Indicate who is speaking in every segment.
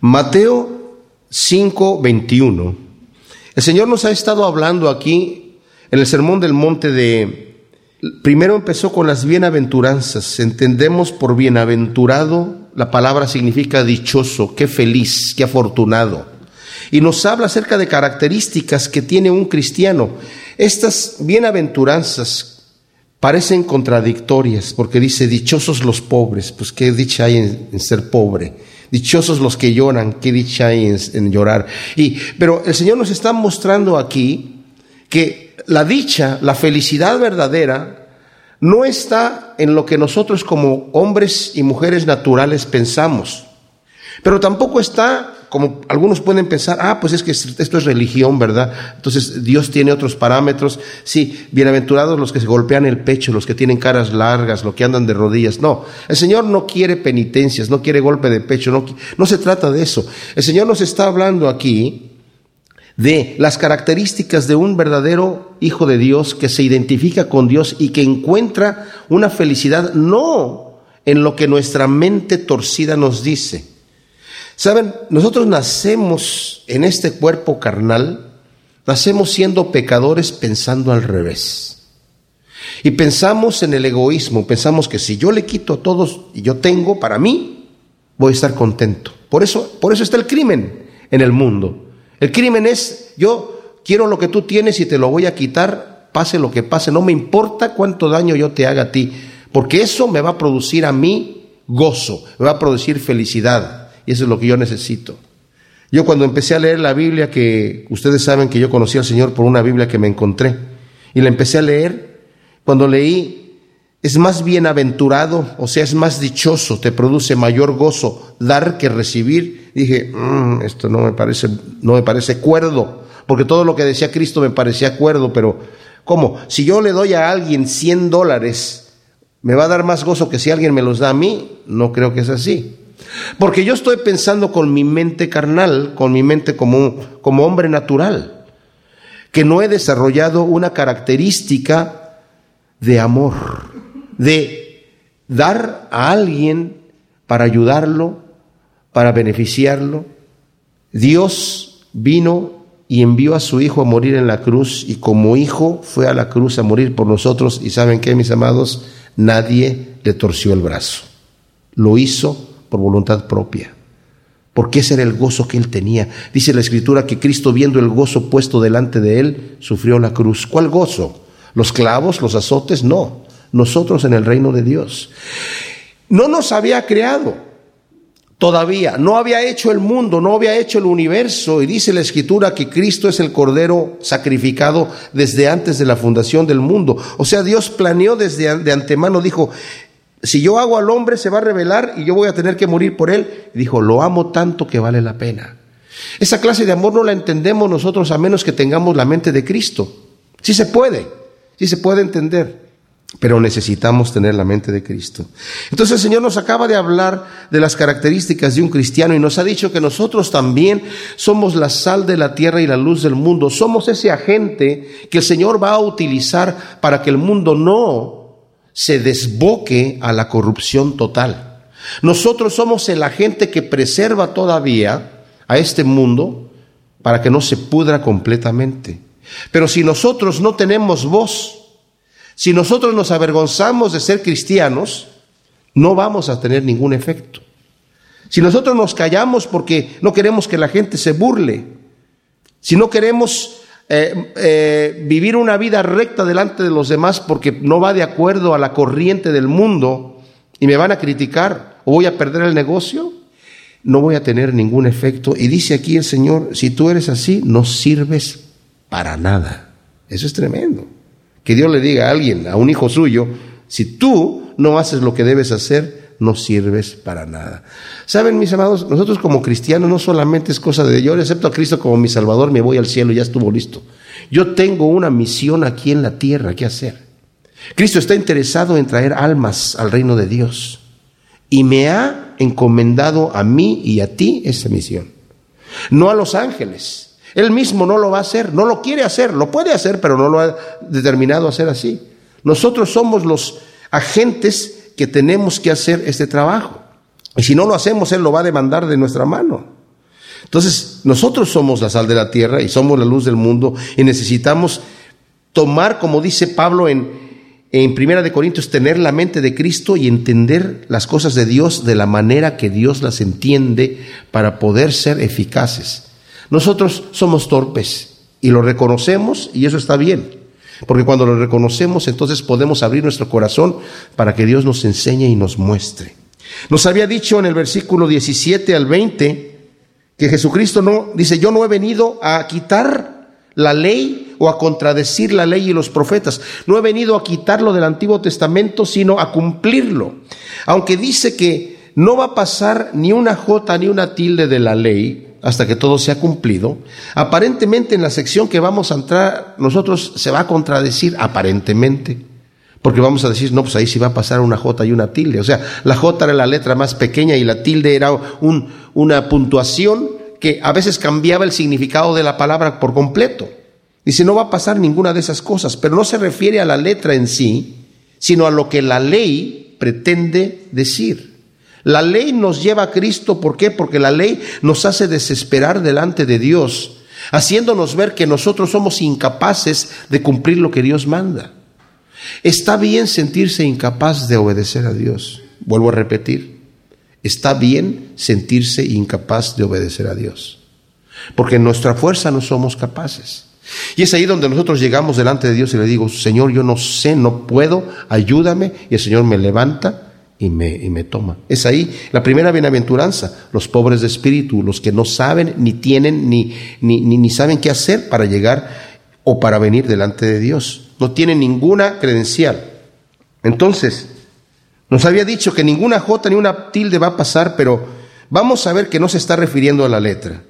Speaker 1: Mateo 5, 21. El Señor nos ha estado hablando aquí en el Sermón del Monte de... Primero empezó con las bienaventuranzas. Entendemos por bienaventurado, la palabra significa dichoso, qué feliz, qué afortunado. Y nos habla acerca de características que tiene un cristiano. Estas bienaventuranzas parecen contradictorias porque dice, dichosos los pobres, pues qué dicha hay en, ser pobre. Dichosos los que lloran, qué dicha hay en, en llorar. Y, pero el Señor nos está mostrando aquí que la dicha, la felicidad verdadera, no está en lo que nosotros como hombres y mujeres naturales pensamos, pero tampoco está como algunos pueden pensar, ah, pues es que esto es religión, ¿verdad? Entonces Dios tiene otros parámetros. Sí, bienaventurados los que se golpean el pecho, los que tienen caras largas, los que andan de rodillas. No, el Señor no quiere penitencias, no quiere golpe de pecho, no, no se trata de eso. El Señor nos está hablando aquí de las características de un verdadero hijo de Dios que se identifica con Dios y que encuentra una felicidad no en lo que nuestra mente torcida nos dice Saben, nosotros nacemos en este cuerpo carnal, nacemos siendo pecadores pensando al revés. Y pensamos en el egoísmo, pensamos que si yo le quito a todos y yo tengo para mí, voy a estar contento. Por eso, por eso está el crimen en el mundo. El crimen es yo quiero lo que tú tienes y te lo voy a quitar, pase lo que pase, no me importa cuánto daño yo te haga a ti, porque eso me va a producir a mí gozo, me va a producir felicidad. Y eso es lo que yo necesito. Yo cuando empecé a leer la Biblia, que ustedes saben que yo conocí al Señor por una Biblia que me encontré, y la empecé a leer, cuando leí, es más bienaventurado, o sea, es más dichoso, te produce mayor gozo dar que recibir. Dije, mm, esto no me parece, no me parece cuerdo, porque todo lo que decía Cristo me parecía cuerdo, pero ¿cómo? Si yo le doy a alguien 100 dólares, ¿me va a dar más gozo que si alguien me los da a mí? No creo que es así. Porque yo estoy pensando con mi mente carnal, con mi mente como, como hombre natural, que no he desarrollado una característica de amor, de dar a alguien para ayudarlo, para beneficiarlo. Dios vino y envió a su Hijo a morir en la cruz y como Hijo fue a la cruz a morir por nosotros y saben qué, mis amados, nadie le torció el brazo. Lo hizo por voluntad propia, porque ese era el gozo que él tenía. Dice la escritura que Cristo viendo el gozo puesto delante de él, sufrió la cruz. ¿Cuál gozo? ¿Los clavos, los azotes? No, nosotros en el reino de Dios. No nos había creado todavía, no había hecho el mundo, no había hecho el universo, y dice la escritura que Cristo es el Cordero sacrificado desde antes de la fundación del mundo. O sea, Dios planeó desde de antemano, dijo, si yo hago al hombre se va a revelar y yo voy a tener que morir por él. dijo, lo amo tanto que vale la pena. Esa clase de amor no la entendemos nosotros a menos que tengamos la mente de Cristo. Sí se puede, sí se puede entender, pero necesitamos tener la mente de Cristo. Entonces el Señor nos acaba de hablar de las características de un cristiano y nos ha dicho que nosotros también somos la sal de la tierra y la luz del mundo. Somos ese agente que el Señor va a utilizar para que el mundo no se desboque a la corrupción total. Nosotros somos el agente que preserva todavía a este mundo para que no se pudra completamente. Pero si nosotros no tenemos voz, si nosotros nos avergonzamos de ser cristianos, no vamos a tener ningún efecto. Si nosotros nos callamos porque no queremos que la gente se burle, si no queremos eh, eh, vivir una vida recta delante de los demás porque no va de acuerdo a la corriente del mundo y me van a criticar o voy a perder el negocio, no voy a tener ningún efecto. Y dice aquí el Señor, si tú eres así, no sirves para nada. Eso es tremendo. Que Dios le diga a alguien, a un hijo suyo, si tú no haces lo que debes hacer, no sirves para nada. Saben, mis amados, nosotros como cristianos no solamente es cosa de yo acepto a Cristo como mi Salvador, me voy al cielo ya estuvo listo. Yo tengo una misión aquí en la tierra que hacer. Cristo está interesado en traer almas al reino de Dios y me ha encomendado a mí y a ti esa misión. No a los ángeles. Él mismo no lo va a hacer, no lo quiere hacer, lo puede hacer, pero no lo ha determinado hacer así. Nosotros somos los agentes que tenemos que hacer este trabajo. Y si no lo hacemos, Él lo va a demandar de nuestra mano. Entonces, nosotros somos la sal de la tierra y somos la luz del mundo y necesitamos tomar, como dice Pablo en, en Primera de Corintios, tener la mente de Cristo y entender las cosas de Dios de la manera que Dios las entiende para poder ser eficaces. Nosotros somos torpes y lo reconocemos y eso está bien. Porque cuando lo reconocemos, entonces podemos abrir nuestro corazón para que Dios nos enseñe y nos muestre. Nos había dicho en el versículo 17 al 20 que Jesucristo no, dice, yo no he venido a quitar la ley o a contradecir la ley y los profetas. No he venido a quitarlo del Antiguo Testamento, sino a cumplirlo. Aunque dice que no va a pasar ni una jota ni una tilde de la ley, hasta que todo sea cumplido, aparentemente en la sección que vamos a entrar nosotros se va a contradecir aparentemente, porque vamos a decir, no, pues ahí sí va a pasar una J y una tilde, o sea, la J era la letra más pequeña y la tilde era un, una puntuación que a veces cambiaba el significado de la palabra por completo. Dice, no va a pasar ninguna de esas cosas, pero no se refiere a la letra en sí, sino a lo que la ley pretende decir. La ley nos lleva a Cristo, ¿por qué? Porque la ley nos hace desesperar delante de Dios, haciéndonos ver que nosotros somos incapaces de cumplir lo que Dios manda. Está bien sentirse incapaz de obedecer a Dios. Vuelvo a repetir, está bien sentirse incapaz de obedecer a Dios, porque en nuestra fuerza no somos capaces. Y es ahí donde nosotros llegamos delante de Dios y le digo, Señor, yo no sé, no puedo, ayúdame. Y el Señor me levanta y me, y me toma. Es ahí la primera bienaventuranza, los pobres de espíritu, los que no saben, ni tienen, ni, ni, ni, saben qué hacer para llegar o para venir delante de Dios. No tienen ninguna credencial. Entonces, nos había dicho que ninguna jota ni una tilde va a pasar, pero vamos a ver que no se está refiriendo a la letra.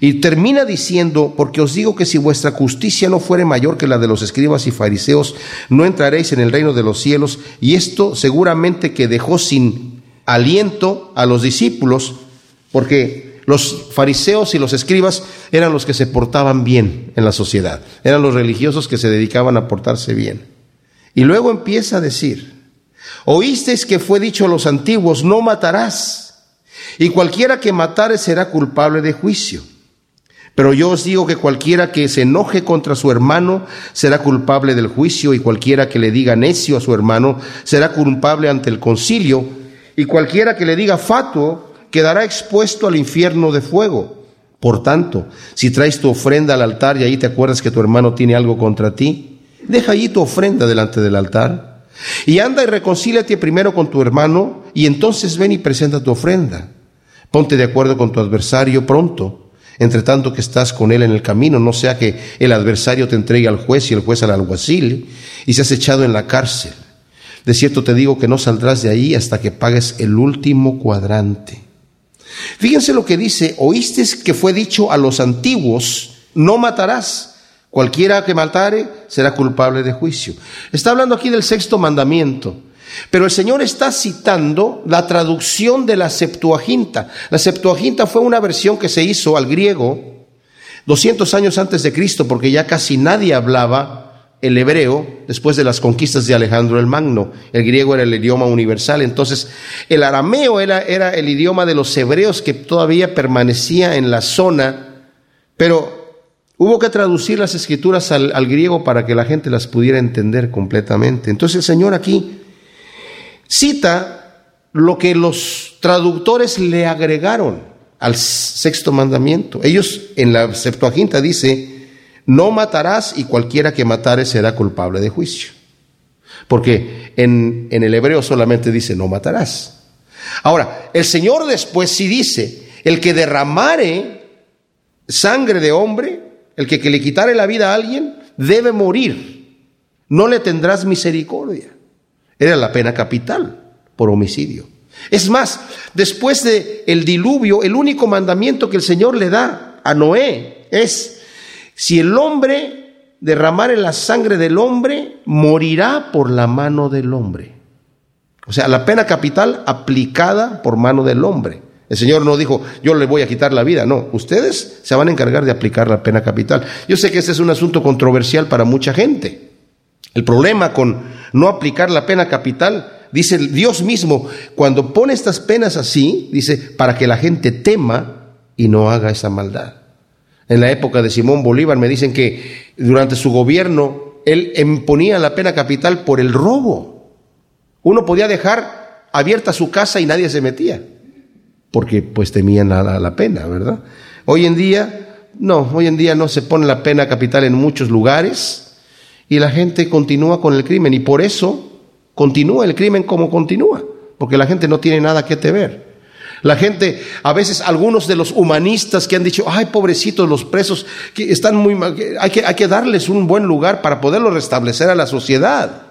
Speaker 1: Y termina diciendo, porque os digo que si vuestra justicia no fuere mayor que la de los escribas y fariseos, no entraréis en el reino de los cielos. Y esto seguramente que dejó sin aliento a los discípulos, porque los fariseos y los escribas eran los que se portaban bien en la sociedad, eran los religiosos que se dedicaban a portarse bien. Y luego empieza a decir, oísteis que fue dicho a los antiguos, no matarás, y cualquiera que matare será culpable de juicio. Pero yo os digo que cualquiera que se enoje contra su hermano será culpable del juicio y cualquiera que le diga necio a su hermano será culpable ante el concilio y cualquiera que le diga fatuo quedará expuesto al infierno de fuego. Por tanto, si traes tu ofrenda al altar y ahí te acuerdas que tu hermano tiene algo contra ti, deja allí tu ofrenda delante del altar y anda y reconcíliate primero con tu hermano y entonces ven y presenta tu ofrenda. Ponte de acuerdo con tu adversario pronto entre tanto que estás con él en el camino, no sea que el adversario te entregue al juez y el juez al alguacil y seas echado en la cárcel. De cierto te digo que no saldrás de ahí hasta que pagues el último cuadrante. Fíjense lo que dice, oíste que fue dicho a los antiguos, no matarás. Cualquiera que matare será culpable de juicio. Está hablando aquí del sexto mandamiento. Pero el Señor está citando la traducción de la Septuaginta. La Septuaginta fue una versión que se hizo al griego 200 años antes de Cristo, porque ya casi nadie hablaba el hebreo después de las conquistas de Alejandro el Magno. El griego era el idioma universal. Entonces, el arameo era, era el idioma de los hebreos que todavía permanecía en la zona, pero Hubo que traducir las escrituras al, al, griego para que la gente las pudiera entender completamente. Entonces el Señor aquí cita lo que los traductores le agregaron al sexto mandamiento. Ellos en la Septuaginta dice, no matarás y cualquiera que matare será culpable de juicio. Porque en, en el hebreo solamente dice, no matarás. Ahora, el Señor después sí dice, el que derramare sangre de hombre, el que, que le quitare la vida a alguien, debe morir. No le tendrás misericordia. Era la pena capital por homicidio. Es más, después de el diluvio, el único mandamiento que el Señor le da a Noé es si el hombre derramare la sangre del hombre, morirá por la mano del hombre. O sea, la pena capital aplicada por mano del hombre. El Señor no dijo, yo le voy a quitar la vida, no, ustedes se van a encargar de aplicar la pena capital. Yo sé que este es un asunto controversial para mucha gente. El problema con no aplicar la pena capital, dice Dios mismo, cuando pone estas penas así, dice, para que la gente tema y no haga esa maldad. En la época de Simón Bolívar me dicen que durante su gobierno él imponía la pena capital por el robo. Uno podía dejar abierta su casa y nadie se metía, porque pues temían la, la pena, ¿verdad? Hoy en día, no, hoy en día no se pone la pena capital en muchos lugares y la gente continúa con el crimen y por eso continúa el crimen como continúa, porque la gente no tiene nada que temer. La gente, a veces algunos de los humanistas que han dicho, ay, pobrecitos los presos, que están muy mal, hay que, hay que darles un buen lugar para poderlos restablecer a la sociedad.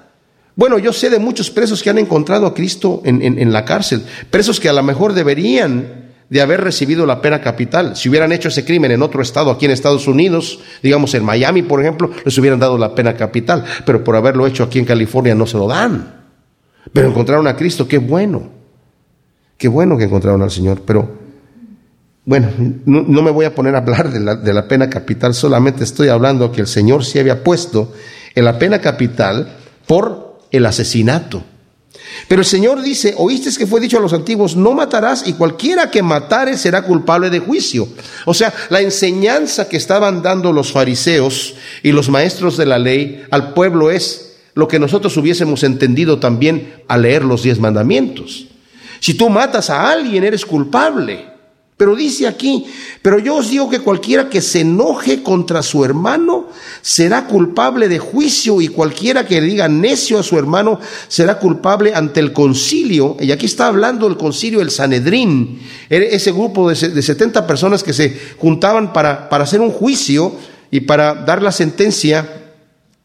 Speaker 1: Bueno, yo sé de muchos presos que han encontrado a Cristo en, en la cárcel, presos que a lo mejor deberían de haber recibido la pena capital. Si hubieran hecho ese crimen en otro estado, aquí en Estados Unidos, digamos en Miami, por ejemplo, les hubieran dado la pena capital, pero por haberlo hecho aquí en California no se lo dan. Pero encontraron a Cristo, qué bueno. Qué bueno que encontraron al Señor, pero bueno, no, me voy a poner a hablar de la, de la, pena capital, solamente estoy hablando que el Señor se había puesto en la pena capital por el asesinato. Pero el Señor dice, oíste que fue dicho a los antiguos, no matarás y cualquiera que matare será culpable de juicio. O sea, la enseñanza que estaban dando los fariseos y los maestros de la ley al pueblo es lo que nosotros hubiésemos entendido también al leer los diez mandamientos. Si tú matas a alguien, eres culpable. Pero dice aquí, pero yo os digo que cualquiera que se enoje contra su hermano será culpable de juicio y cualquiera que le diga necio a su hermano será culpable ante el concilio. Y aquí está hablando el concilio, el Sanedrín, ese grupo de 70 personas que se juntaban para, para hacer un juicio y para dar la sentencia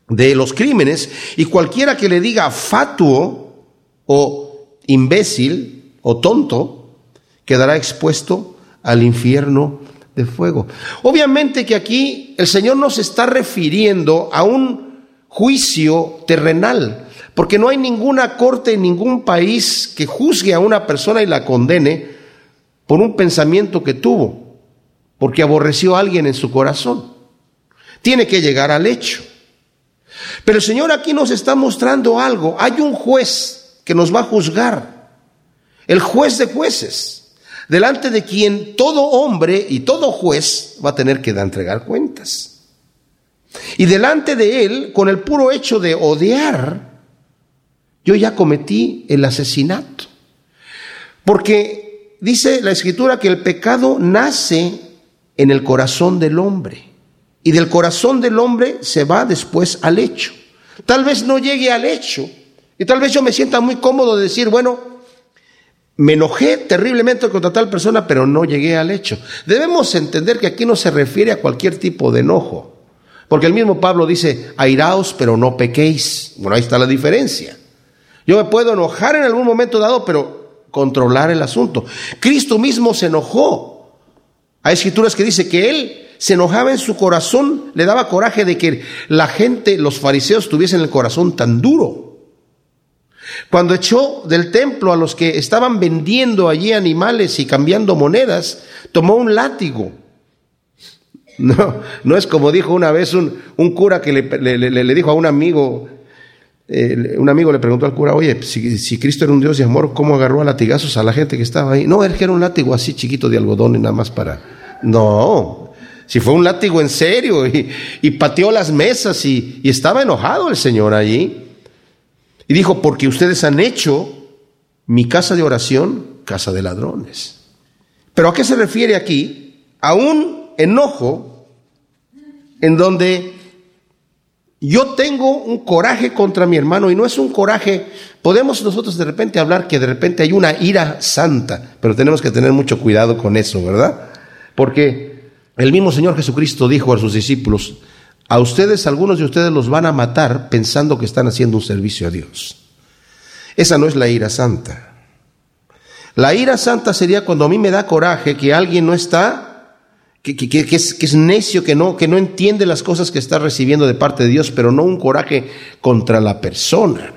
Speaker 1: de los crímenes. Y cualquiera que le diga fatuo o imbécil, o tonto quedará expuesto al infierno de fuego. Obviamente que aquí el Señor nos está refiriendo a un juicio terrenal, porque no hay ninguna corte en ningún país que juzgue a una persona y la condene por un pensamiento que tuvo, porque aborreció a alguien en su corazón. Tiene que llegar al hecho. Pero el Señor aquí nos está mostrando algo. Hay un juez que nos va a juzgar el juez de jueces, delante de quien todo hombre y todo juez va a tener que entregar cuentas. Y delante de él, con el puro hecho de odiar, yo ya cometí el asesinato. Porque dice la escritura que el pecado nace en el corazón del hombre. Y del corazón del hombre se va después al hecho. Tal vez no llegue al hecho. Y tal vez yo me sienta muy cómodo de decir, bueno, me enojé terriblemente contra tal persona, pero no llegué al hecho. Debemos entender que aquí no se refiere a cualquier tipo de enojo, porque el mismo Pablo dice, airaos, pero no pequéis. Bueno, ahí está la diferencia. Yo me puedo enojar en algún momento dado, pero controlar el asunto. Cristo mismo se enojó. Hay escrituras que dice que él se enojaba en su corazón, le daba coraje de que la gente, los fariseos, tuviesen el corazón tan duro. Cuando echó del templo a los que estaban vendiendo allí animales y cambiando monedas, tomó un látigo. No, no es como dijo una vez un, cura que le, dijo a un amigo, eh, un amigo le preguntó al cura, oye, si, Cristo era un Dios de amor, ¿cómo agarró a latigazos a la gente que estaba ahí? No, que era un látigo así chiquito de algodón y nada más para... No, si fue un látigo en serio y, pateó las mesas y estaba enojado el Señor allí. Y dijo, porque ustedes han hecho mi casa de oración casa de ladrones. Pero ¿a qué se refiere aquí? A un enojo en donde yo tengo un coraje contra mi hermano y no es un coraje, podemos nosotros de repente hablar que de repente hay una ira santa, pero tenemos que tener mucho cuidado con eso, ¿verdad? Porque el mismo Señor Jesucristo dijo a sus discípulos, a ustedes, algunos de ustedes los van a matar pensando que están haciendo un servicio a Dios. Esa no es la ira santa. La ira santa sería cuando a mí me da coraje que alguien no está, que, es, necio, que no, que no entiende las cosas que está recibiendo de parte de Dios, pero no un coraje contra la persona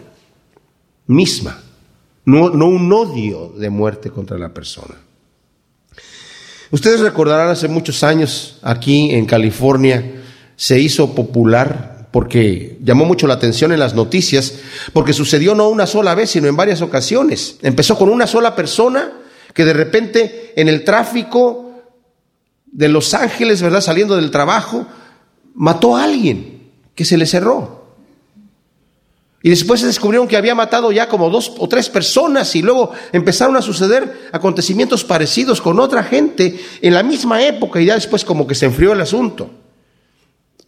Speaker 1: misma, no, no un odio de muerte contra la persona. Ustedes recordarán hace muchos años aquí en California, se hizo popular porque llamó mucho la atención en las noticias, porque sucedió no una sola vez, sino en varias ocasiones. Empezó con una sola persona que de repente en el tráfico de los ángeles, ¿verdad? Saliendo del trabajo, mató a alguien que se le cerró. Y después se descubrieron que había matado ya como dos o tres personas y luego empezaron a suceder acontecimientos parecidos con otra gente en la misma época y ya después como que se enfrió el asunto.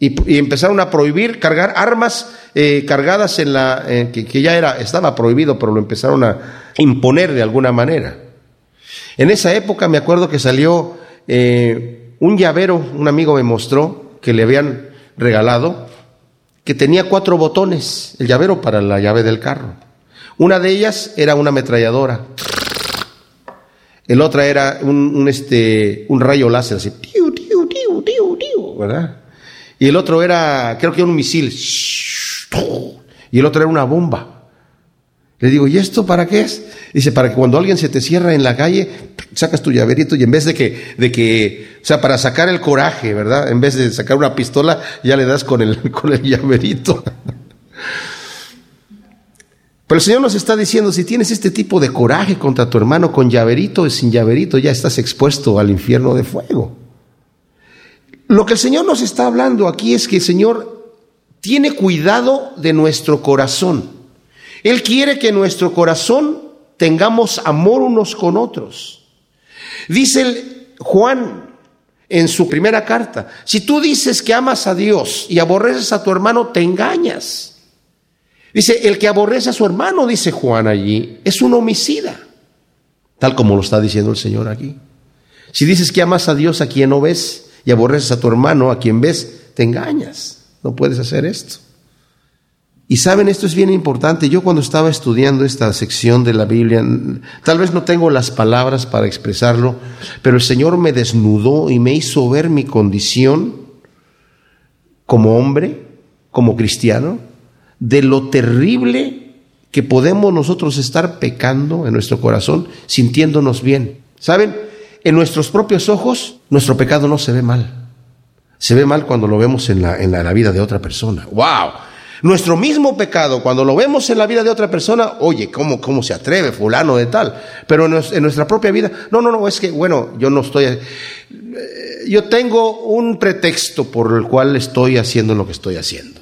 Speaker 1: Y, empezaron a prohibir cargar armas eh, cargadas en la, eh, que, ya era, estaba prohibido, pero lo empezaron a imponer de alguna manera. En esa época me acuerdo que salió eh, un llavero, un amigo me mostró que le habían regalado, que tenía cuatro botones, el llavero para la llave del carro. Una de ellas era una ametralladora. El otra era un, este, un rayo láser, así, ¿verdad? Y el otro era, creo que un misil. Y el otro era una bomba. Le digo, ¿y esto para qué es? Dice, para que cuando alguien se te cierra en la calle, sacas tu llaverito y en vez de que, de que, o sea, para sacar el coraje, ¿verdad? En vez de sacar una pistola, ya le das con el, con el llaverito. Pero el Señor nos está diciendo, si tienes este tipo de coraje contra tu hermano con llaverito y sin llaverito, ya estás expuesto al infierno de fuego. Lo que el Señor nos está hablando aquí es que el Señor tiene cuidado de nuestro corazón. Él quiere que en nuestro corazón tengamos amor unos con otros. Dice Juan en su primera carta, si tú dices que amas a Dios y aborreces a tu hermano, te engañas. Dice, el que aborrece a su hermano, dice Juan allí, es un homicida, tal como lo está diciendo el Señor aquí. Si dices que amas a Dios a quien no ves, y aborreces a tu hermano, a quien ves, te engañas. No puedes hacer esto. Y saben, esto es bien importante. Yo cuando estaba estudiando esta sección de la Biblia, tal vez no tengo las palabras para expresarlo, pero el Señor me desnudó y me hizo ver mi condición como hombre, como cristiano, de lo terrible que podemos nosotros estar pecando en nuestro corazón, sintiéndonos bien. ¿Saben? En nuestros propios ojos, nuestro pecado no se ve mal. Se ve mal cuando lo vemos en la, en la, vida de otra persona. ¡Wow! Nuestro mismo pecado, cuando lo vemos en la vida de otra persona, oye, ¿cómo, cómo se atreve fulano de tal? Pero en, nuestra propia vida, no, no, no, es que, bueno, yo no estoy, eh, yo tengo un pretexto por el cual estoy haciendo lo que estoy haciendo,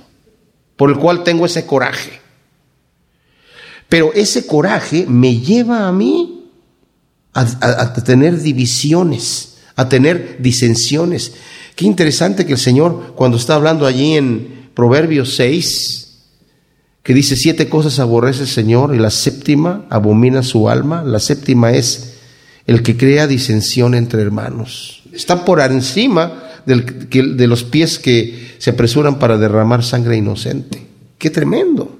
Speaker 1: por el cual tengo ese coraje. Pero ese coraje me lleva a mí a, tener divisiones, a tener disensiones. Qué interesante que el Señor, cuando está hablando allí en Proverbios 6, que dice siete cosas aborrece el Señor y la séptima abomina su alma, la séptima es el que crea disensión entre hermanos. Está por encima de los pies que se apresuran para derramar sangre inocente. Qué tremendo.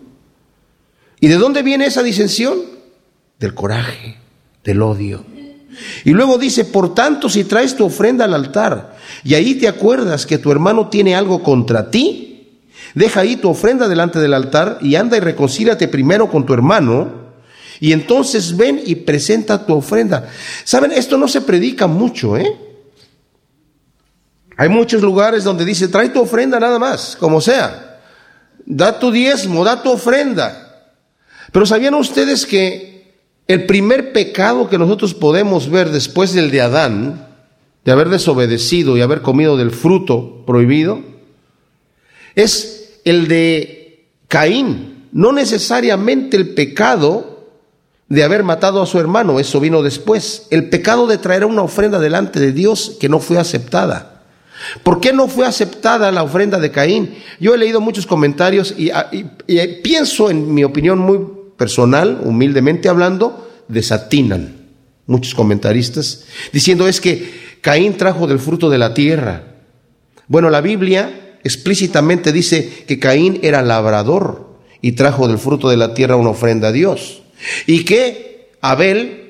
Speaker 1: ¿Y de dónde viene esa disensión? Del coraje, del odio. Y luego dice, por tanto, si traes tu ofrenda al altar y ahí te acuerdas que tu hermano tiene algo contra ti, deja ahí tu ofrenda delante del altar y anda y reconcíliate primero con tu hermano y entonces ven y presenta tu ofrenda. Saben, esto no se predica mucho, ¿eh? Hay muchos lugares donde dice, trae tu ofrenda nada más, como sea. Da tu diezmo, da tu ofrenda. Pero ¿sabían ustedes que el primer pecado que nosotros podemos ver después del de Adán, de haber desobedecido y haber comido del fruto prohibido, es el de Caín. No necesariamente el pecado de haber matado a su hermano, eso vino después. El pecado de traer una ofrenda delante de Dios que no fue aceptada. ¿Por qué no fue aceptada la ofrenda de Caín? Yo he leído muchos comentarios y, y pienso, en mi opinión muy personal, humildemente hablando, desatinan muchos comentaristas, diciendo es que Caín trajo del fruto de la tierra. Bueno, la Biblia explícitamente dice que Caín era labrador y trajo del fruto de la tierra una ofrenda a Dios. Y que Abel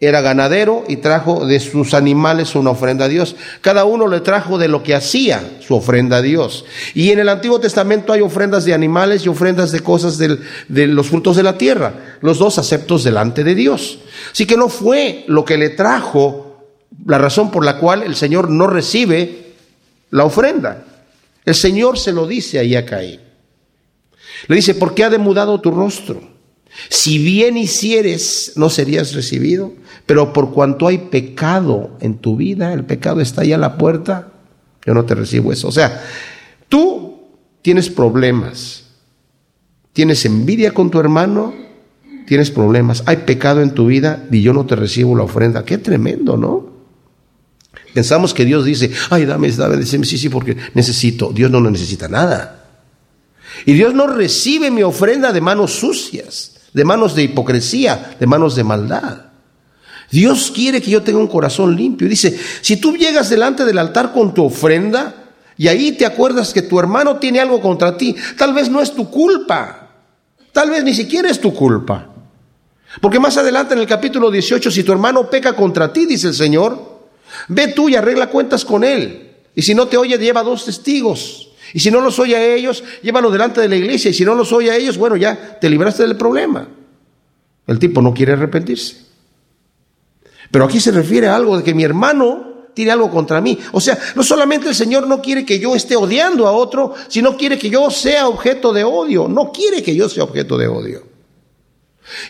Speaker 1: era ganadero y trajo de sus animales una ofrenda a Dios. Cada uno le trajo de lo que hacía su ofrenda a Dios. Y en el Antiguo Testamento hay ofrendas de animales y ofrendas de cosas de los frutos de la tierra, los dos aceptos delante de Dios. Así que no fue lo que le trajo la razón por la cual el Señor no recibe la ofrenda. El Señor se lo dice ahí a Caín. Le dice, ¿por qué ha demudado tu rostro? Si bien hicieres, no serías recibido, pero por cuanto hay pecado en tu vida, el pecado está ahí a la puerta, yo no te recibo eso. O sea, tú tienes problemas, tienes envidia con tu hermano, tienes problemas, hay pecado en tu vida y yo no te recibo la ofrenda. Qué tremendo, ¿no? Pensamos que Dios dice, ay, dame, dame, sí, sí, porque necesito. Dios no necesita nada. Y Dios no recibe mi ofrenda de manos sucias, de manos de hipocresía, de manos de maldad. Dios quiere que yo tenga un corazón limpio. Dice, si tú llegas delante del altar con tu ofrenda y ahí te acuerdas que tu hermano tiene algo contra ti, tal vez no es tu culpa. Tal vez ni siquiera es tu culpa. Porque más adelante en el capítulo 18, si tu hermano peca contra ti, dice el Señor, ve tú y arregla cuentas con él. Y si no te oye, lleva dos testigos. Y si no los oye a ellos, llévalo delante de la iglesia. Y si no los oye a ellos, bueno, ya te libraste del problema. El tipo no quiere arrepentirse. Pero aquí se refiere a algo de que mi hermano tiene algo contra mí. O sea, no solamente el Señor no quiere que yo esté odiando a otro, sino quiere que yo sea objeto de odio. No quiere que yo sea objeto de odio.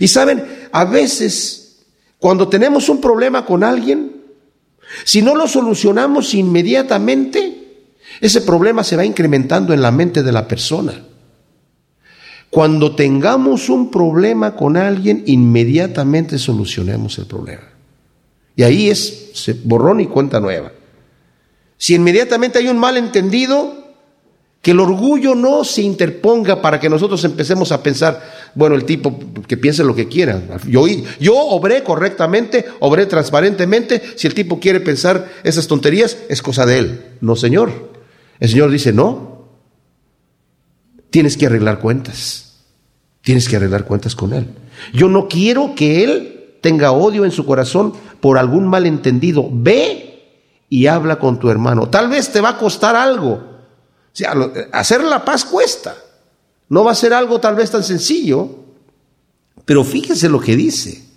Speaker 1: Y saben, a veces, cuando tenemos un problema con alguien, si no lo solucionamos inmediatamente, ese problema se va incrementando en la mente de la persona. Cuando tengamos un problema con alguien, inmediatamente solucionemos el problema. Y ahí es se borrón y cuenta nueva. Si inmediatamente hay un malentendido, que el orgullo no se interponga para que nosotros empecemos a pensar, bueno, el tipo que piense lo que quiera. Yo, yo obré correctamente, obré transparentemente. Si el tipo quiere pensar esas tonterías, es cosa de él. No, Señor. El Señor dice, no, tienes que arreglar cuentas, tienes que arreglar cuentas con Él. Yo no quiero que Él tenga odio en su corazón por algún malentendido. Ve y habla con tu hermano. Tal vez te va a costar algo. O sea, hacer la paz cuesta. No va a ser algo tal vez tan sencillo, pero fíjese lo que dice.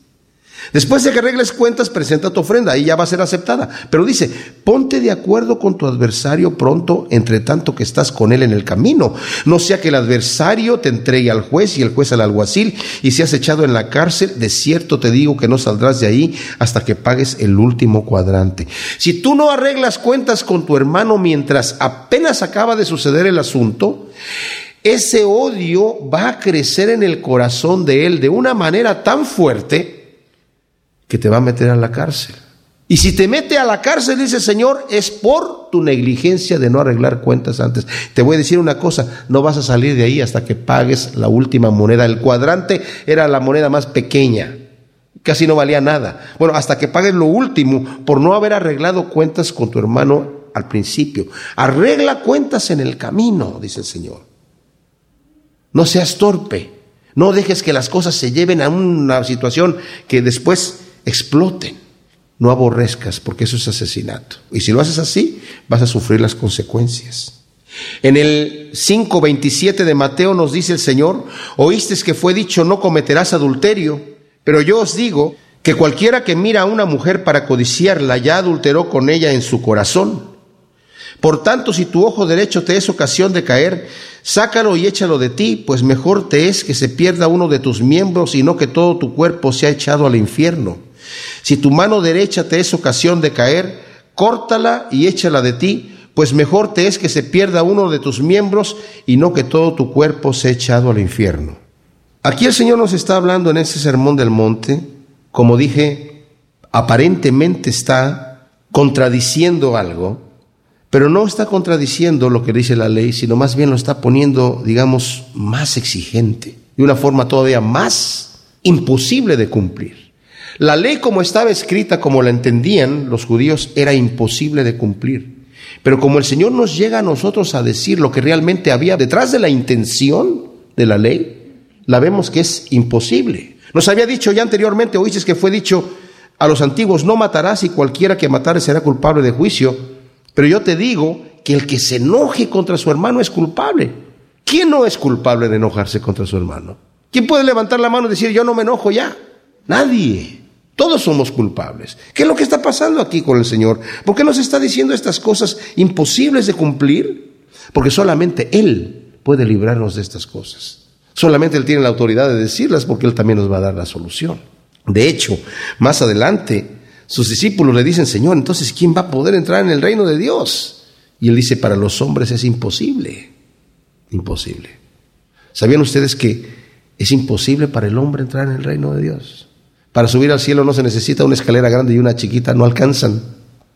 Speaker 1: Después de que arregles cuentas, presenta tu ofrenda, y ya va a ser aceptada. Pero dice, ponte de acuerdo con tu adversario pronto, entre tanto que estás con él en el camino. No sea que el adversario te entregue al juez y el juez al alguacil, y seas echado en la cárcel, de cierto te digo que no saldrás de ahí hasta que pagues el último cuadrante. Si tú no arreglas cuentas con tu hermano mientras apenas acaba de suceder el asunto, ese odio va a crecer en el corazón de él de una manera tan fuerte, que te va a meter a la cárcel. Y si te mete a la cárcel, dice Señor, es por tu negligencia de no arreglar cuentas antes. Te voy a decir una cosa, no vas a salir de ahí hasta que pagues la última moneda. El cuadrante era la moneda más pequeña, casi no valía nada. Bueno, hasta que pagues lo último por no haber arreglado cuentas con tu hermano al principio. Arregla cuentas en el camino, dice el Señor. No seas torpe. No dejes que las cosas se lleven a una situación que después exploten. No aborrezcas, porque eso es asesinato. Y si lo haces así, vas a sufrir las consecuencias. En el 5.27 de Mateo nos dice el Señor, oíste que fue dicho, no cometerás adulterio, pero yo os digo que cualquiera que mira a una mujer para codiciarla ya adulteró con ella en su corazón. Por tanto, si tu ojo derecho te es ocasión de caer, sácalo y échalo de ti, pues mejor te es que se pierda uno de tus miembros y no que todo tu cuerpo sea echado al infierno. Si tu mano derecha te es ocasión de caer, córtala y échala de ti, pues mejor te es que se pierda uno de tus miembros y no que todo tu cuerpo sea echado al infierno. Aquí el Señor nos está hablando en ese sermón del monte, como dije, aparentemente está contradiciendo algo, pero no está contradiciendo lo que dice la ley, sino más bien lo está poniendo, digamos, más exigente, de una forma todavía más imposible de cumplir. La ley como estaba escrita, como la entendían los judíos, era imposible de cumplir. Pero como el Señor nos llega a nosotros a decir lo que realmente había detrás de la intención de la ley, la vemos que es imposible. Nos había dicho ya anteriormente, oíste que fue dicho a los antiguos, no matarás y cualquiera que matare será culpable de juicio. Pero yo te digo que el que se enoje contra su hermano es culpable. ¿Quién no es culpable de enojarse contra su hermano? ¿Quién puede levantar la mano y decir yo no me enojo ya? Nadie. Todos somos culpables. ¿Qué es lo que está pasando aquí con el Señor? ¿Por qué nos está diciendo estas cosas imposibles de cumplir? Porque solamente Él puede librarnos de estas cosas. Solamente Él tiene la autoridad de decirlas porque Él también nos va a dar la solución. De hecho, más adelante, sus discípulos le dicen, Señor, entonces, ¿quién va a poder entrar en el reino de Dios? Y Él dice, para los hombres es imposible. Imposible. ¿Sabían ustedes que es imposible para el hombre entrar en el reino de Dios? Para subir al cielo no se necesita una escalera grande y una chiquita, no alcanzan.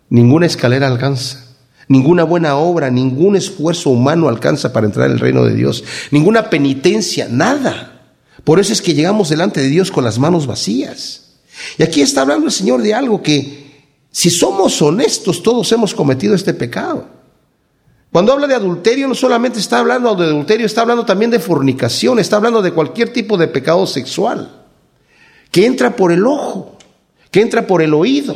Speaker 1: Ninguna escalera alcanza. Ninguna buena obra, ningún esfuerzo humano alcanza para entrar en el reino de Dios. Ninguna penitencia, nada. Por eso es que llegamos delante de Dios con las manos vacías. Y aquí está hablando el Señor de algo que, si somos honestos, todos hemos cometido este pecado. Cuando habla de adulterio, no solamente está hablando de adulterio, está hablando también de fornicación, está hablando de cualquier tipo de pecado sexual, que entra por el ojo, que entra por el oído,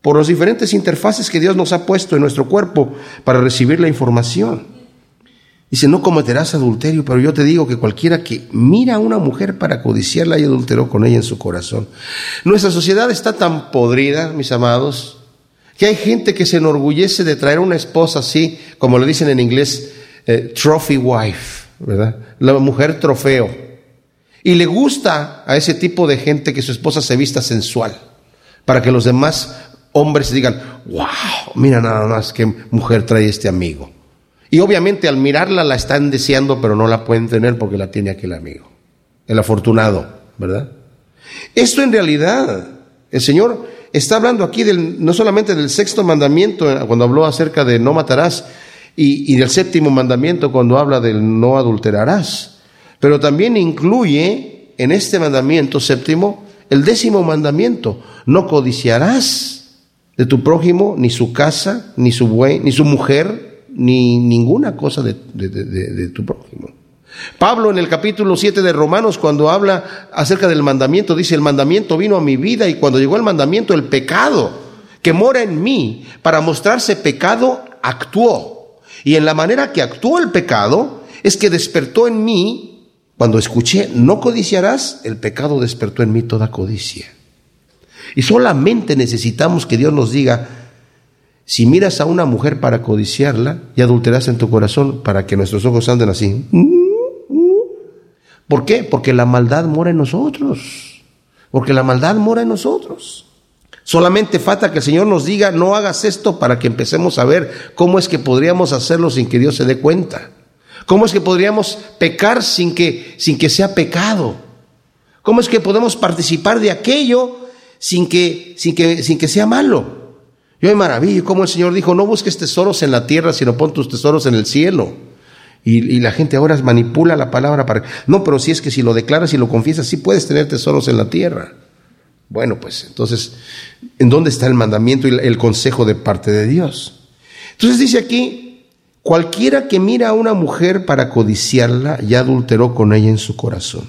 Speaker 1: por las diferentes interfaces que Dios nos ha puesto en nuestro cuerpo para recibir la información. Dice, no cometerás adulterio, pero yo te digo que cualquiera que mira a una mujer para codiciarla y adulteró con ella en su corazón. Nuestra sociedad está tan podrida, mis amados, que hay gente que se enorgullece de traer una esposa así, como le dicen en inglés, eh, trophy wife, ¿verdad? La mujer trofeo. Y le gusta a ese tipo de gente que su esposa se vista sensual, para que los demás hombres digan, wow, mira nada más qué mujer trae este amigo. Y obviamente al mirarla la están deseando, pero no la pueden tener porque la tiene aquel amigo, el afortunado, ¿verdad? Esto en realidad, el Señor está hablando aquí del, no solamente del sexto mandamiento, eh, cuando habló acerca de no matarás, y, y del séptimo mandamiento cuando habla del no adulterarás, pero también incluye en este mandamiento séptimo el décimo mandamiento, no codiciarás de tu prójimo, ni su casa, ni su buey, ni su mujer, ni ninguna cosa de, tu prójimo. Pablo en el capítulo 7 de Romanos, cuando habla acerca del mandamiento, dice, el mandamiento vino a mi vida y cuando llegó el mandamiento, el pecado que mora en mí, para mostrarse pecado, actuó. Y en la manera que actuó el pecado, es que despertó en mí, cuando escuché, no codiciarás, el pecado despertó en mí toda codicia. Y solamente necesitamos que Dios nos diga, si miras a una mujer para codiciarla y adulteras en tu corazón para que nuestros ojos anden así. ¿Por qué? Porque la maldad mora en nosotros. Porque la maldad mora en nosotros. Solamente falta que el Señor nos diga, no hagas esto para que empecemos a ver cómo es que podríamos hacerlo sin que Dios se dé cuenta. ¿Cómo es que podríamos pecar sin que, sin que sea pecado? ¿Cómo es que podemos participar de aquello sin que, sin que, sin que sea malo. Yo me maravillo como el Señor dijo, no busques tesoros en la tierra, sino pon tus tesoros en el cielo. Y, y, la gente ahora manipula la palabra para... No, pero si es que si lo declaras y lo confiesas, sí puedes tener tesoros en la tierra. Bueno, pues entonces, ¿en dónde está el mandamiento y el consejo de parte de Dios? Entonces dice aquí, cualquiera que mira a una mujer para codiciarla, ya adulteró con ella en su corazón.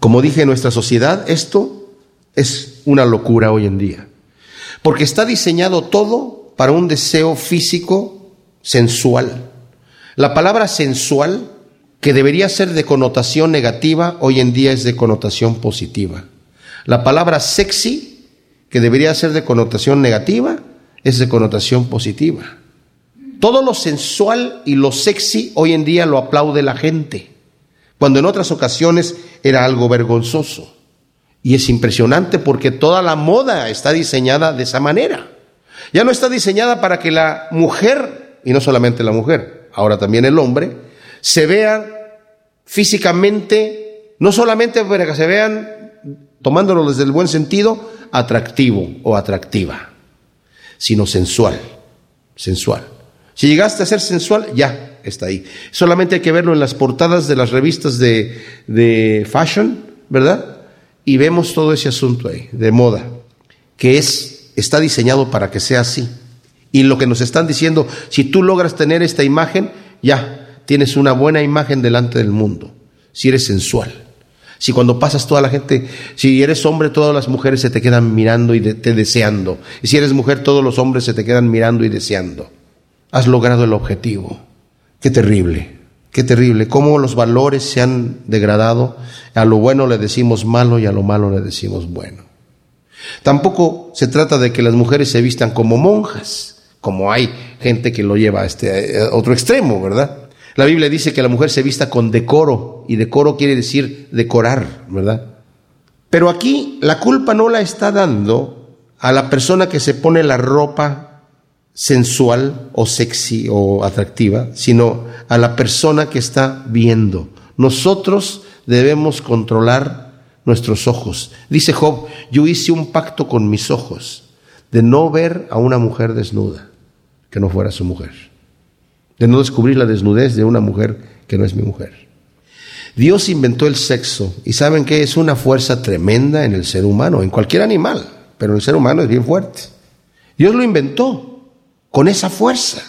Speaker 1: Como dije, en nuestra sociedad esto es una locura hoy en día. Porque está diseñado todo para un deseo físico sensual. La palabra sensual, que debería ser de connotación negativa, hoy en día es de connotación positiva. La palabra sexy, que debería ser de connotación negativa, es de connotación positiva. Todo lo sensual y lo sexy hoy en día lo aplaude la gente, cuando en otras ocasiones era algo vergonzoso. Y es impresionante porque toda la moda está diseñada de esa manera. Ya no está diseñada para que la mujer, y no solamente la mujer, ahora también el hombre, se vean físicamente, no solamente para que se vean, tomándolo desde el buen sentido, atractivo o atractiva, sino sensual, sensual. Si llegaste a ser sensual, ya está ahí. Solamente hay que verlo en las portadas de las revistas de, de fashion, ¿verdad? y vemos todo ese asunto ahí, de moda, que es, está diseñado para que sea así. Y lo que nos están diciendo, si tú logras tener esta imagen, ya tienes una buena imagen delante del mundo, si eres sensual. Si cuando pasas toda la gente, si eres hombre, todas las mujeres se te quedan mirando y te deseando. Y si eres mujer, todos los hombres se te quedan mirando y deseando. Has logrado el objetivo. Qué terrible. Qué terrible, cómo los valores se han degradado. A lo bueno le decimos malo y a lo malo le decimos bueno. Tampoco se trata de que las mujeres se vistan como monjas, como hay gente que lo lleva a este otro extremo, ¿verdad? La Biblia dice que la mujer se vista con decoro, y decoro quiere decir decorar, ¿verdad? Pero aquí la culpa no la está dando a la persona que se pone la ropa sensual o sexy o atractiva, sino a la persona que está viendo. Nosotros debemos controlar nuestros ojos. Dice Job, yo hice un pacto con mis ojos de no ver a una mujer desnuda, que no fuera su mujer, de no descubrir la desnudez de una mujer que no es mi mujer. Dios inventó el sexo y saben que es una fuerza tremenda en el ser humano, en cualquier animal, pero el ser humano es bien fuerte. Dios lo inventó con esa fuerza,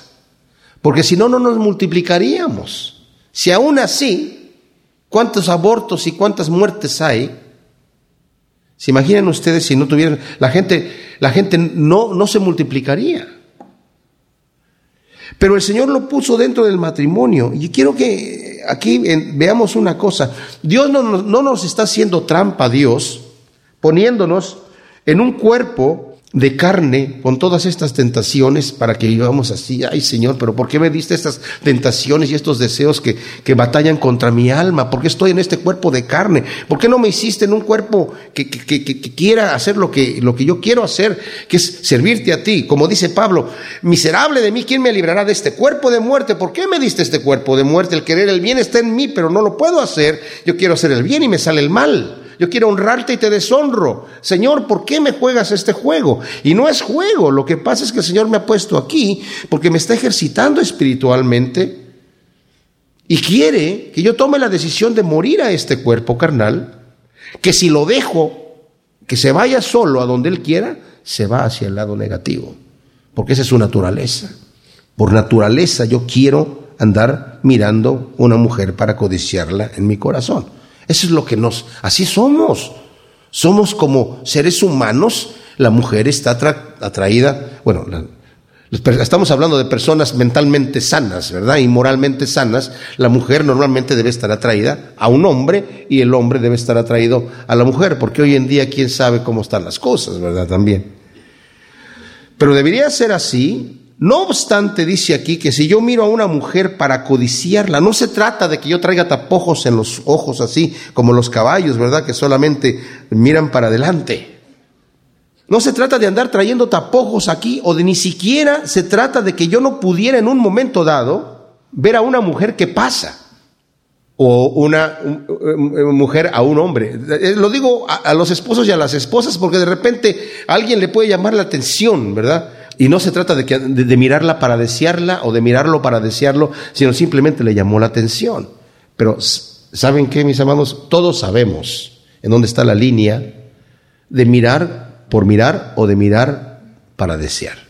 Speaker 1: porque si no, no nos multiplicaríamos. Si aún así, ¿cuántos abortos y cuántas muertes hay? ¿Se imaginan ustedes si no tuvieran, la gente, la gente no, no se multiplicaría? Pero el Señor lo puso dentro del matrimonio. Y quiero que aquí veamos una cosa. Dios no, no nos está haciendo trampa, Dios, poniéndonos en un cuerpo de carne con todas estas tentaciones para que vivamos así. Ay Señor, pero ¿por qué me diste estas tentaciones y estos deseos que, que batallan contra mi alma? ¿Por qué estoy en este cuerpo de carne? ¿Por qué no me hiciste en un cuerpo que, que, que, quiera hacer lo que, lo que yo quiero hacer, que es servirte a ti? Como dice Pablo, miserable de mí, ¿quién me librará de este cuerpo de muerte? ¿Por qué me diste este cuerpo de muerte? El querer el bien está en mí, pero no lo puedo hacer. Yo quiero hacer el bien y me sale el mal. Yo quiero honrarte y te deshonro. Señor, ¿por qué me juegas este juego? Y no es juego, lo que pasa es que el Señor me ha puesto aquí porque me está ejercitando espiritualmente y quiere que yo tome la decisión de morir a este cuerpo carnal, que si lo dejo que se vaya solo a donde Él quiera, se va hacia el lado negativo, porque esa es su naturaleza. Por naturaleza yo quiero andar mirando una mujer para codiciarla en mi corazón. Eso es lo que nos... Así somos. Somos como seres humanos. La mujer está atraída, bueno, estamos hablando de personas mentalmente sanas, ¿verdad? Y moralmente sanas. La mujer normalmente debe estar atraída a un hombre y el hombre debe estar atraído a la mujer, porque hoy en día quién sabe cómo están las cosas, ¿verdad? También. Pero debería ser así no obstante, dice aquí que si yo miro a una mujer para codiciarla, no se trata de que yo traiga tapojos en los ojos así como los caballos, ¿verdad? Que solamente miran para adelante. No se trata de andar trayendo tapojos aquí o de ni siquiera se trata de que yo no pudiera en un momento dado ver a una mujer que pasa o una mujer a un hombre. Eh, lo digo a, los esposos y a las esposas porque de repente alguien le puede llamar la atención, ¿verdad? Y no se trata de, que, mirarla para desearla o de mirarlo para desearlo, sino simplemente le llamó la atención. Pero ¿saben qué, mis amados? Todos sabemos en dónde está la línea de mirar por mirar o de mirar para desear.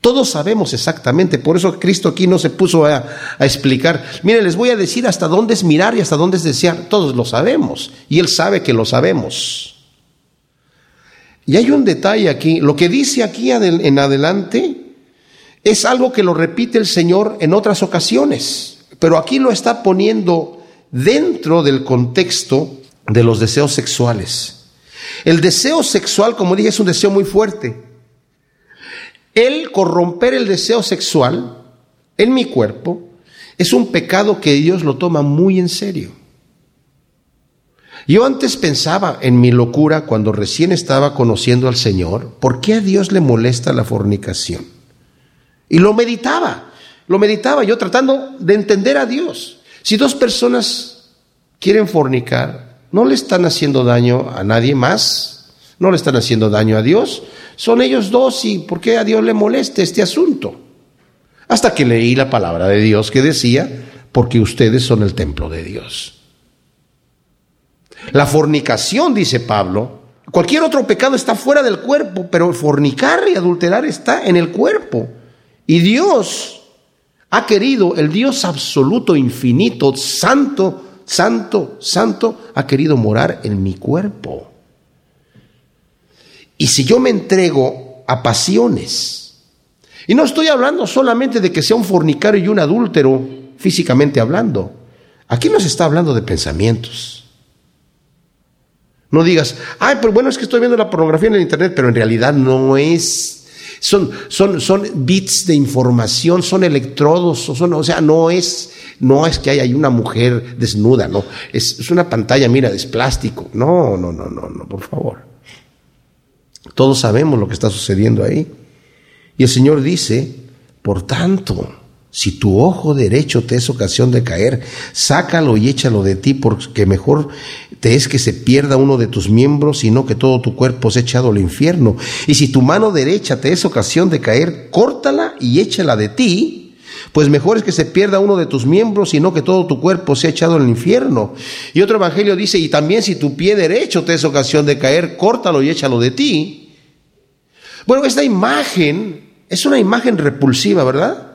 Speaker 1: Todos sabemos exactamente, por eso Cristo aquí no se puso a, a, explicar, mire, les voy a decir hasta dónde es mirar y hasta dónde es desear, todos lo sabemos, y Él sabe que lo sabemos. Y hay un detalle aquí, lo que dice aquí en adelante es algo que lo repite el Señor en otras ocasiones, pero aquí lo está poniendo dentro del contexto de los deseos sexuales. El deseo sexual, como dije, es un deseo muy fuerte. El corromper el deseo sexual en mi cuerpo es un pecado que Dios lo toma muy en serio. Yo antes pensaba en mi locura cuando recién estaba conociendo al Señor, ¿por qué a Dios le molesta la fornicación? Y lo meditaba, lo meditaba yo tratando de entender a Dios. Si dos personas quieren fornicar, no le están haciendo daño a nadie más, no le están haciendo daño a Dios, son ellos dos y ¿por qué a Dios le molesta este asunto? Hasta que leí la palabra de Dios que decía, porque ustedes son el templo de Dios. La fornicación, dice Pablo, cualquier otro pecado está fuera del cuerpo, pero fornicar y adulterar está en el cuerpo. Y Dios ha querido, el Dios absoluto, infinito, santo, santo, santo, ha querido morar en mi cuerpo. Y si yo me entrego a pasiones, y no estoy hablando solamente de que sea un fornicario y un adúltero, físicamente hablando, aquí no se está hablando de pensamientos. No digas, ay, pero bueno, es que estoy viendo la pornografía en el Internet, pero en realidad no es, son, son, son bits de información, son electrodos, son, o sea, no es, no es que haya una mujer desnuda, no, es, es una pantalla, mira, es plástico. No, no, no, no, no, por favor. Todos sabemos lo que está sucediendo ahí. Y el Señor dice, por tanto, si tu ojo derecho te es ocasión de caer, sácalo y échalo de ti, porque mejor te es que se pierda uno de tus miembros, sino que todo tu cuerpo sea echado al infierno. Y si tu mano derecha te es ocasión de caer, córtala y échala de ti, pues mejor es que se pierda uno de tus miembros, sino que todo tu cuerpo sea echado al infierno. Y otro evangelio dice, y también si tu pie derecho te es ocasión de caer, córtalo y échalo de ti. Bueno, esta imagen es una imagen repulsiva, ¿verdad?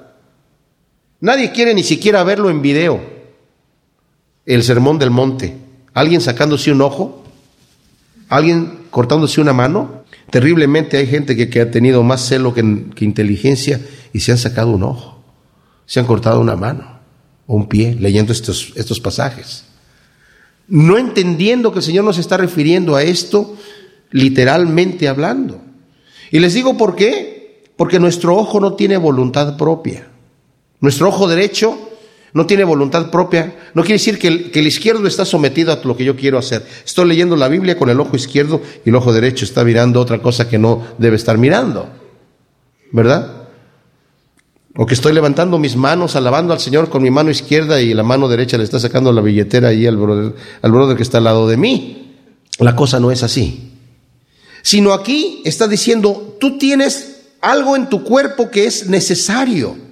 Speaker 1: Nadie quiere ni siquiera verlo en video. El sermón del monte. Alguien sacándose un ojo. Alguien cortándose una mano. Terriblemente hay gente que, ha tenido más celo que, inteligencia y se han sacado un ojo. Se han cortado una mano o un pie leyendo estos, estos pasajes. No entendiendo que el Señor nos está refiriendo a esto literalmente hablando. Y les digo por qué. Porque nuestro ojo no tiene voluntad propia. Nuestro ojo derecho no tiene voluntad propia. No quiere decir que el, izquierdo está sometido a lo que yo quiero hacer. Estoy leyendo la Biblia con el ojo izquierdo y el ojo derecho está mirando otra cosa que no debe estar mirando. ¿Verdad? O que estoy levantando mis manos, alabando al Señor con mi mano izquierda y la mano derecha le está sacando la billetera ahí al brother, al brother que está al lado de mí. La cosa no es así. Sino aquí está diciendo, tú tienes algo en tu cuerpo que es necesario.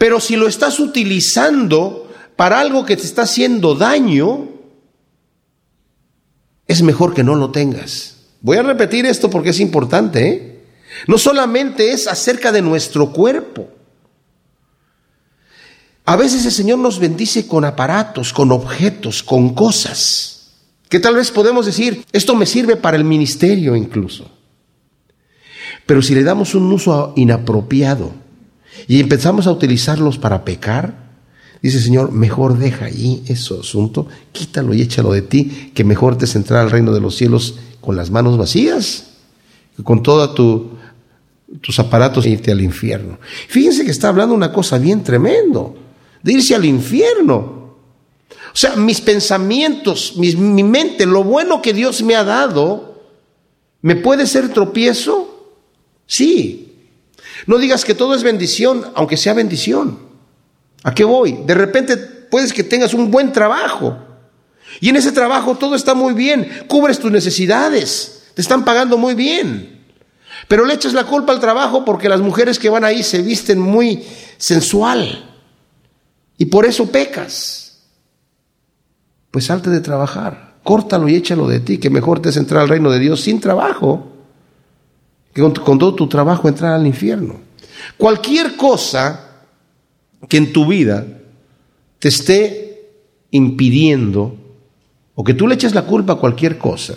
Speaker 1: Pero si lo estás utilizando para algo que te está haciendo daño, es mejor que no lo tengas. Voy a repetir esto porque es importante. ¿eh? No solamente es acerca de nuestro cuerpo. A veces el Señor nos bendice con aparatos, con objetos, con cosas, que tal vez podemos decir, esto me sirve para el ministerio incluso. Pero si le damos un uso inapropiado, y empezamos a utilizarlos para pecar, dice Señor, mejor deja ahí ese asunto, quítalo y échalo de ti, que mejor te centrar al reino de los cielos con las manos vacías, con todos tu, tus aparatos e irte al infierno. Fíjense que está hablando una cosa bien tremendo, de irse al infierno. O sea, mis pensamientos, mi mente, lo bueno que Dios me ha dado, ¿me puede ser tropiezo? Sí, no digas que todo es bendición, aunque sea bendición. ¿A qué voy? De repente puedes que tengas un buen trabajo. Y en ese trabajo todo está muy bien, cubres tus necesidades, te están pagando muy bien. Pero le echas la culpa al trabajo porque las mujeres que van ahí se visten muy sensual. Y por eso pecas. Pues salte de trabajar, córtalo y échalo de ti, que mejor te es entrar al reino de Dios sin trabajo que con, todo tu trabajo entrar al infierno. Cualquier cosa que en tu vida te esté impidiendo, o que tú le eches la culpa a cualquier cosa,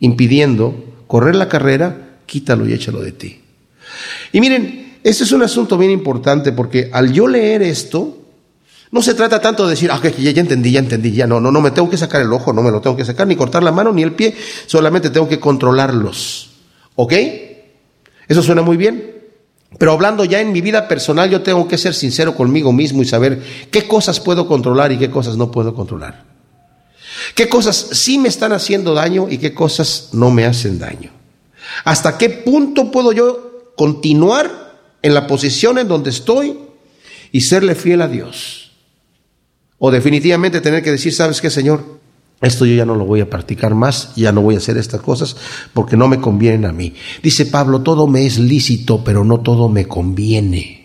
Speaker 1: impidiendo correr la carrera, quítalo y échalo de ti. Y miren, este es un asunto bien importante porque al yo leer esto, no se trata tanto de decir, ah, ya, ya entendí, ya entendí, ya no, no, no me tengo que sacar el ojo, no me lo tengo que sacar, ni cortar la mano, ni el pie, solamente tengo que controlarlos. ¿Ok? Eso suena muy bien. Pero hablando ya en mi vida personal, yo tengo que ser sincero conmigo mismo y saber qué cosas puedo controlar y qué cosas no puedo controlar. Qué cosas sí me están haciendo daño y qué cosas no me hacen daño. ¿Hasta qué punto puedo yo continuar en la posición en donde estoy y serle fiel a Dios? O definitivamente tener que decir, ¿sabes qué, Señor? Esto yo ya no lo voy a practicar más, ya no voy a hacer estas cosas porque no me convienen a mí. Dice Pablo, todo me es lícito, pero no todo me conviene.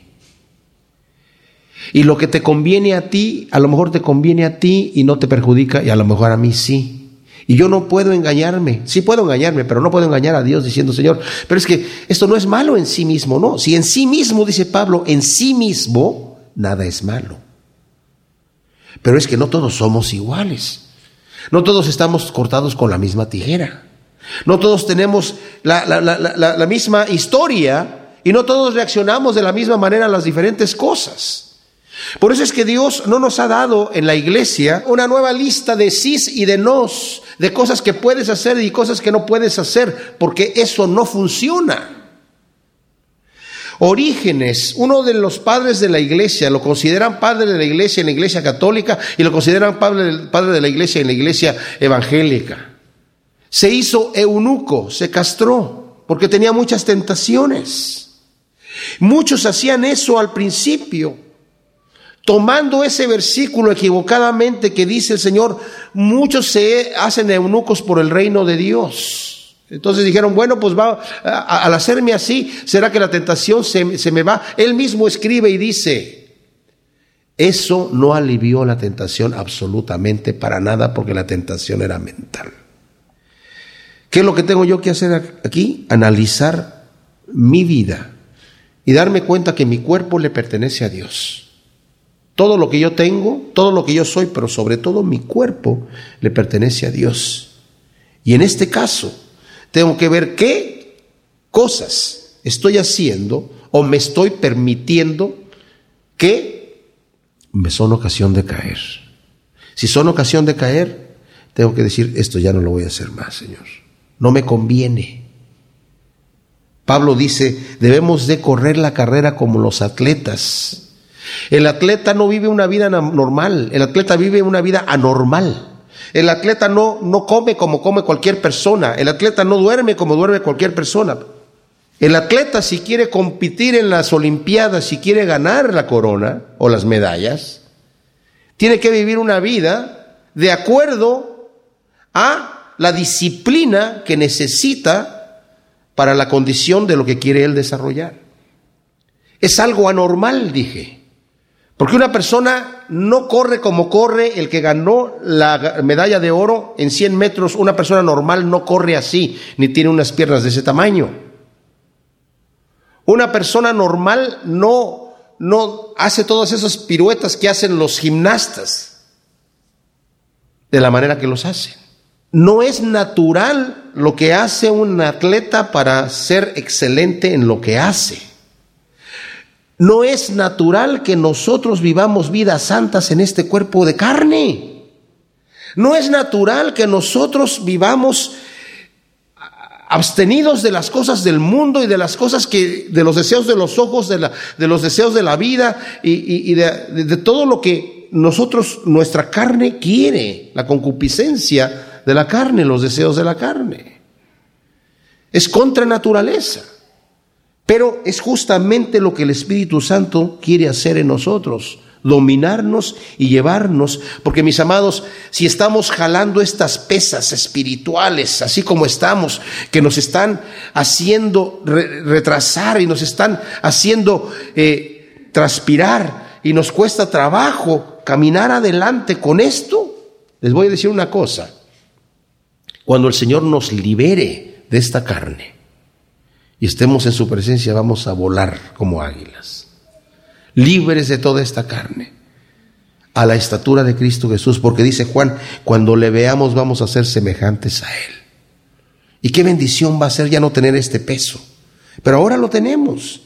Speaker 1: Y lo que te conviene a ti, a lo mejor te conviene a ti y no te perjudica y a lo mejor a mí sí. Y yo no puedo engañarme, sí puedo engañarme, pero no puedo engañar a Dios diciendo, Señor, pero es que esto no es malo en sí mismo, no. Si en sí mismo, dice Pablo, en sí mismo, nada es malo. Pero es que no todos somos iguales. No todos estamos cortados con la misma tijera. No todos tenemos la, misma historia y no todos reaccionamos de la misma manera a las diferentes cosas. Por eso es que Dios no nos ha dado en la iglesia una nueva lista de sís y de nos, de cosas que puedes hacer y cosas que no puedes hacer, porque eso no funciona. Orígenes, uno de los padres de la iglesia, lo consideran padre de la iglesia en la iglesia católica y lo consideran padre, de la iglesia en la iglesia evangélica. Se hizo eunuco, se castró, porque tenía muchas tentaciones. Muchos hacían eso al principio, tomando ese versículo equivocadamente que dice el Señor, muchos se hacen eunucos por el reino de Dios. Entonces dijeron, bueno, pues va, al hacerme así, ¿será que la tentación se, se me va? Él mismo escribe y dice, eso no alivió la tentación absolutamente para nada porque la tentación era mental. ¿Qué es lo que tengo yo que hacer aquí? Analizar mi vida y darme cuenta que mi cuerpo le pertenece a Dios. Todo lo que yo tengo, todo lo que yo soy, pero sobre todo mi cuerpo le pertenece a Dios. Y en este caso, tengo que ver qué cosas estoy haciendo o me estoy permitiendo que me son ocasión de caer. Si son ocasión de caer, tengo que decir, esto ya no lo voy a hacer más, Señor. No me conviene. Pablo dice, debemos de correr la carrera como los atletas. El atleta no vive una vida normal, el atleta vive una vida anormal. El atleta no, no come como come cualquier persona. El atleta no duerme como duerme cualquier persona. El atleta si quiere competir en las Olimpiadas, si quiere ganar la corona o las medallas, tiene que vivir una vida de acuerdo a la disciplina que necesita para la condición de lo que quiere él desarrollar. Es algo anormal, dije. Porque una persona no corre como corre el que ganó la medalla de oro en 100 metros. Una persona normal no corre así, ni tiene unas piernas de ese tamaño. Una persona normal no, no hace todas esas piruetas que hacen los gimnastas de la manera que los hacen. No es natural lo que hace un atleta para ser excelente en lo que hace. No es natural que nosotros vivamos vidas santas en este cuerpo de carne. No es natural que nosotros vivamos abstenidos de las cosas del mundo y de las cosas que, de los deseos de los ojos, de, la, de los deseos de la vida y, de, de todo lo que nosotros, nuestra carne quiere, la concupiscencia de la carne, los deseos de la carne. Es contra naturaleza. Pero es justamente lo que el Espíritu Santo quiere hacer en nosotros, dominarnos y llevarnos, porque mis amados, si estamos jalando estas pesas espirituales, así como estamos, que nos están haciendo retrasar y nos están haciendo eh, transpirar y nos cuesta trabajo caminar adelante con esto, les voy a decir una cosa, cuando el Señor nos libere de esta carne, y estemos en su presencia, vamos a volar como águilas, libres de toda esta carne, a la estatura de Cristo Jesús, porque dice Juan, cuando le veamos vamos a ser semejantes a Él. Y qué bendición va a ser ya no tener este peso, pero ahora lo tenemos.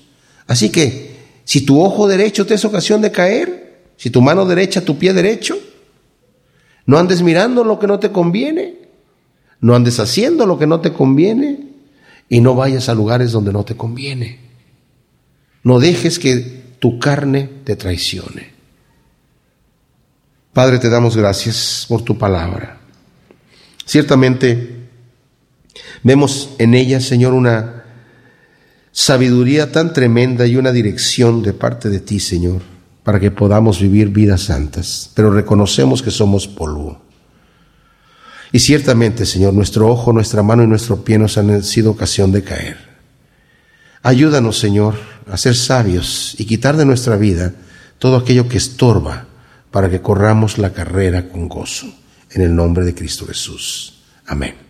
Speaker 1: Así que, si tu ojo derecho te es ocasión de caer, si tu mano derecha, tu pie derecho, no andes mirando lo que no te conviene, no andes haciendo lo que no te conviene, y no vayas a lugares donde no te conviene. No dejes que tu carne te traicione. Padre, te damos gracias por tu palabra. Ciertamente vemos en ella, Señor, una sabiduría tan tremenda y una dirección de parte de ti, Señor, para que podamos vivir vidas santas, pero reconocemos que somos polvo. Y ciertamente, Señor, nuestro ojo, nuestra mano y nuestro pie nos han sido ocasión de caer. Ayúdanos, Señor, a ser sabios y quitar de nuestra vida todo aquello que estorba para que corramos la carrera con gozo. En el nombre de Cristo Jesús. Amén.